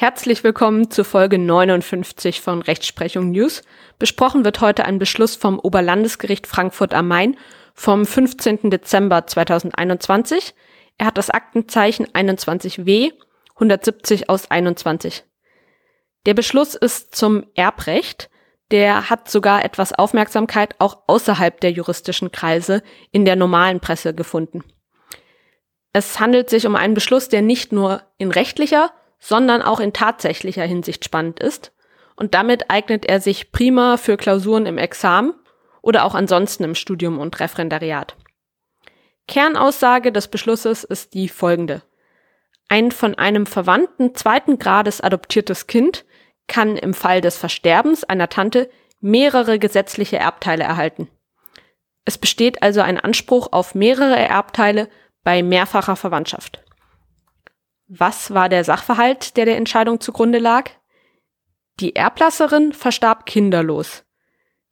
Herzlich willkommen zu Folge 59 von Rechtsprechung News. Besprochen wird heute ein Beschluss vom Oberlandesgericht Frankfurt am Main vom 15. Dezember 2021. Er hat das Aktenzeichen 21w 170 aus 21. Der Beschluss ist zum Erbrecht. Der hat sogar etwas Aufmerksamkeit auch außerhalb der juristischen Kreise in der normalen Presse gefunden. Es handelt sich um einen Beschluss, der nicht nur in rechtlicher, sondern auch in tatsächlicher Hinsicht spannend ist. Und damit eignet er sich prima für Klausuren im Examen oder auch ansonsten im Studium und Referendariat. Kernaussage des Beschlusses ist die folgende. Ein von einem Verwandten zweiten Grades adoptiertes Kind kann im Fall des Versterbens einer Tante mehrere gesetzliche Erbteile erhalten. Es besteht also ein Anspruch auf mehrere Erbteile bei mehrfacher Verwandtschaft. Was war der Sachverhalt, der der Entscheidung zugrunde lag? Die Erblasserin verstarb kinderlos.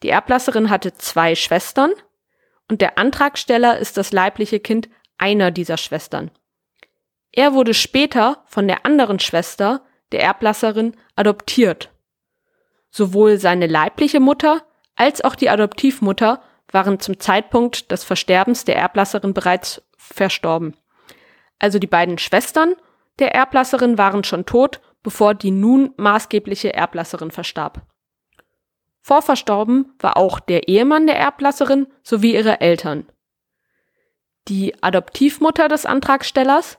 Die Erblasserin hatte zwei Schwestern und der Antragsteller ist das leibliche Kind einer dieser Schwestern. Er wurde später von der anderen Schwester, der Erblasserin, adoptiert. Sowohl seine leibliche Mutter als auch die Adoptivmutter waren zum Zeitpunkt des Versterbens der Erblasserin bereits verstorben. Also die beiden Schwestern der Erblasserin waren schon tot, bevor die nun maßgebliche Erblasserin verstarb. Vorverstorben war auch der Ehemann der Erblasserin sowie ihre Eltern. Die Adoptivmutter des Antragstellers,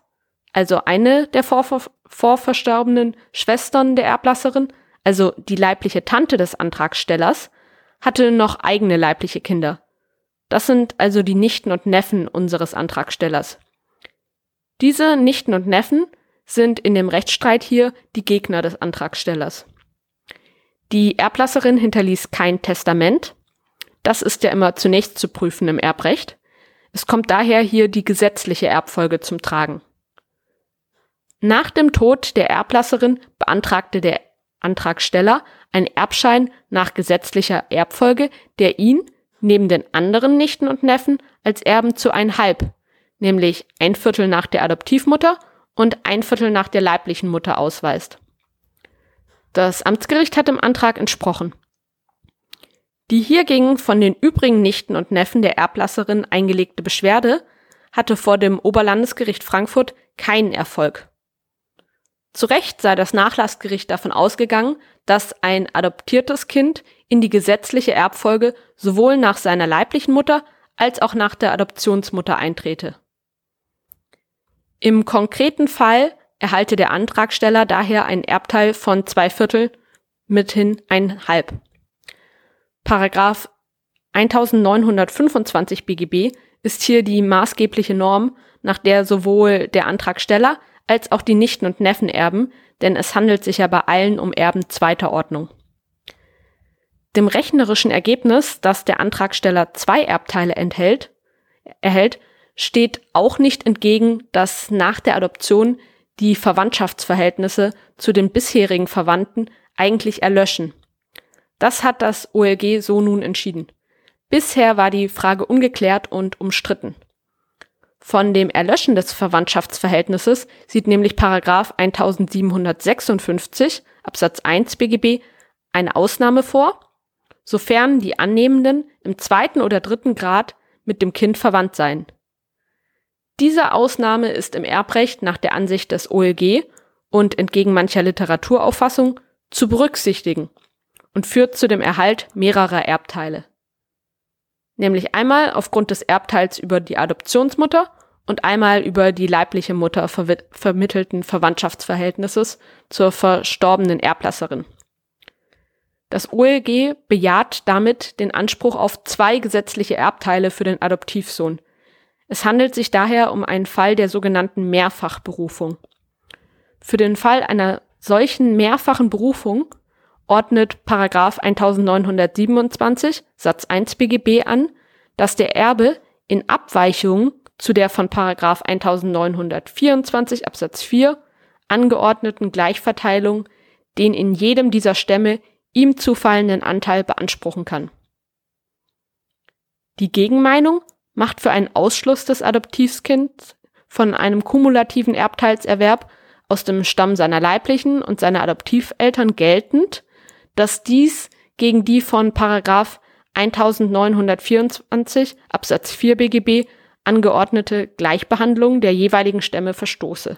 also eine der vorver vorverstorbenen Schwestern der Erblasserin, also die leibliche Tante des Antragstellers, hatte noch eigene leibliche Kinder. Das sind also die Nichten und Neffen unseres Antragstellers. Diese Nichten und Neffen sind in dem Rechtsstreit hier die Gegner des Antragstellers. Die Erblasserin hinterließ kein Testament. Das ist ja immer zunächst zu prüfen im Erbrecht. Es kommt daher hier die gesetzliche Erbfolge zum Tragen. Nach dem Tod der Erblasserin beantragte der Antragsteller einen Erbschein nach gesetzlicher Erbfolge, der ihn, neben den anderen Nichten und Neffen, als Erben zu ein Halb, nämlich ein Viertel nach der Adoptivmutter und ein Viertel nach der leiblichen Mutter ausweist. Das Amtsgericht hat dem Antrag entsprochen. Die hiergegen von den übrigen Nichten und Neffen der Erblasserin eingelegte Beschwerde hatte vor dem Oberlandesgericht Frankfurt keinen Erfolg. Zu Recht sei das Nachlassgericht davon ausgegangen, dass ein adoptiertes Kind in die gesetzliche Erbfolge sowohl nach seiner leiblichen Mutter als auch nach der Adoptionsmutter eintrete. Im konkreten Fall erhalte der Antragsteller daher einen Erbteil von zwei Viertel, mithin ein Halb. Paragraph 1925 BGB ist hier die maßgebliche Norm, nach der sowohl der Antragsteller als auch die Nichten und Neffen erben, denn es handelt sich ja bei allen um Erben zweiter Ordnung. Dem rechnerischen Ergebnis, dass der Antragsteller zwei Erbteile enthält, erhält, steht auch nicht entgegen, dass nach der Adoption die Verwandtschaftsverhältnisse zu den bisherigen Verwandten eigentlich erlöschen. Das hat das OLG so nun entschieden. Bisher war die Frage ungeklärt und umstritten. Von dem Erlöschen des Verwandtschaftsverhältnisses sieht nämlich Paragraph 1756 Absatz 1 BGB eine Ausnahme vor, sofern die Annehmenden im zweiten oder dritten Grad mit dem Kind verwandt seien. Diese Ausnahme ist im Erbrecht nach der Ansicht des OLG und entgegen mancher Literaturauffassung zu berücksichtigen und führt zu dem Erhalt mehrerer Erbteile. Nämlich einmal aufgrund des Erbteils über die Adoptionsmutter und einmal über die leibliche Mutter ver vermittelten Verwandtschaftsverhältnisses zur verstorbenen Erblasserin. Das OLG bejaht damit den Anspruch auf zwei gesetzliche Erbteile für den Adoptivsohn, es handelt sich daher um einen Fall der sogenannten Mehrfachberufung. Für den Fall einer solchen mehrfachen Berufung ordnet Paragraph 1927 Satz 1 BGB an, dass der Erbe in Abweichung zu der von Paragraph 1924 Absatz 4 angeordneten Gleichverteilung den in jedem dieser Stämme ihm zufallenden Anteil beanspruchen kann. Die Gegenmeinung macht für einen Ausschluss des Adoptivkinds von einem kumulativen Erbteilserwerb aus dem Stamm seiner leiblichen und seiner Adoptiveltern geltend, dass dies gegen die von Paragraph 1924 Absatz 4 BGB angeordnete Gleichbehandlung der jeweiligen Stämme verstoße.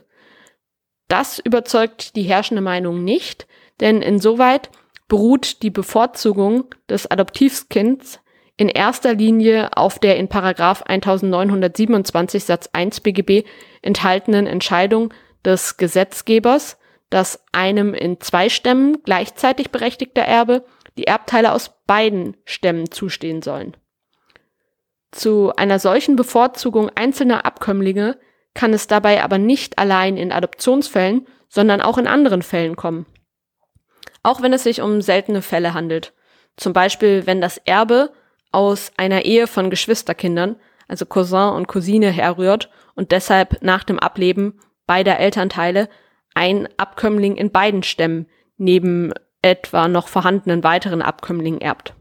Das überzeugt die herrschende Meinung nicht, denn insoweit beruht die Bevorzugung des Adoptivkinds in erster Linie auf der in Paragraph 1927 Satz 1 BGB enthaltenen Entscheidung des Gesetzgebers, dass einem in zwei Stämmen gleichzeitig berechtigter Erbe die Erbteile aus beiden Stämmen zustehen sollen. Zu einer solchen Bevorzugung einzelner Abkömmlinge kann es dabei aber nicht allein in Adoptionsfällen, sondern auch in anderen Fällen kommen. Auch wenn es sich um seltene Fälle handelt. Zum Beispiel, wenn das Erbe aus einer Ehe von Geschwisterkindern, also Cousin und Cousine herrührt und deshalb nach dem Ableben beider Elternteile ein Abkömmling in beiden Stämmen neben etwa noch vorhandenen weiteren Abkömmlingen erbt.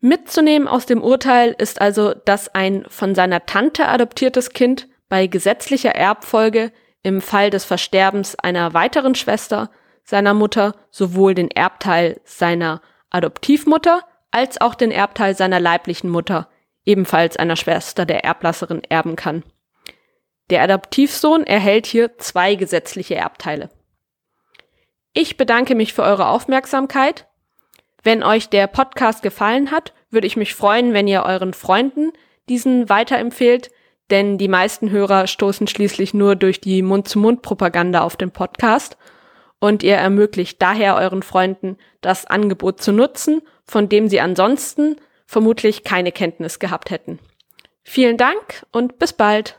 Mitzunehmen aus dem Urteil ist also, dass ein von seiner Tante adoptiertes Kind bei gesetzlicher Erbfolge im Fall des Versterbens einer weiteren Schwester seiner Mutter sowohl den Erbteil seiner Adoptivmutter als auch den Erbteil seiner leiblichen Mutter, ebenfalls einer Schwester der Erblasserin, erben kann. Der Adoptivsohn erhält hier zwei gesetzliche Erbteile. Ich bedanke mich für eure Aufmerksamkeit. Wenn euch der Podcast gefallen hat, würde ich mich freuen, wenn ihr euren Freunden diesen weiterempfehlt, denn die meisten Hörer stoßen schließlich nur durch die Mund-zu-Mund-Propaganda auf den Podcast und ihr ermöglicht daher euren Freunden das Angebot zu nutzen, von dem sie ansonsten vermutlich keine Kenntnis gehabt hätten. Vielen Dank und bis bald.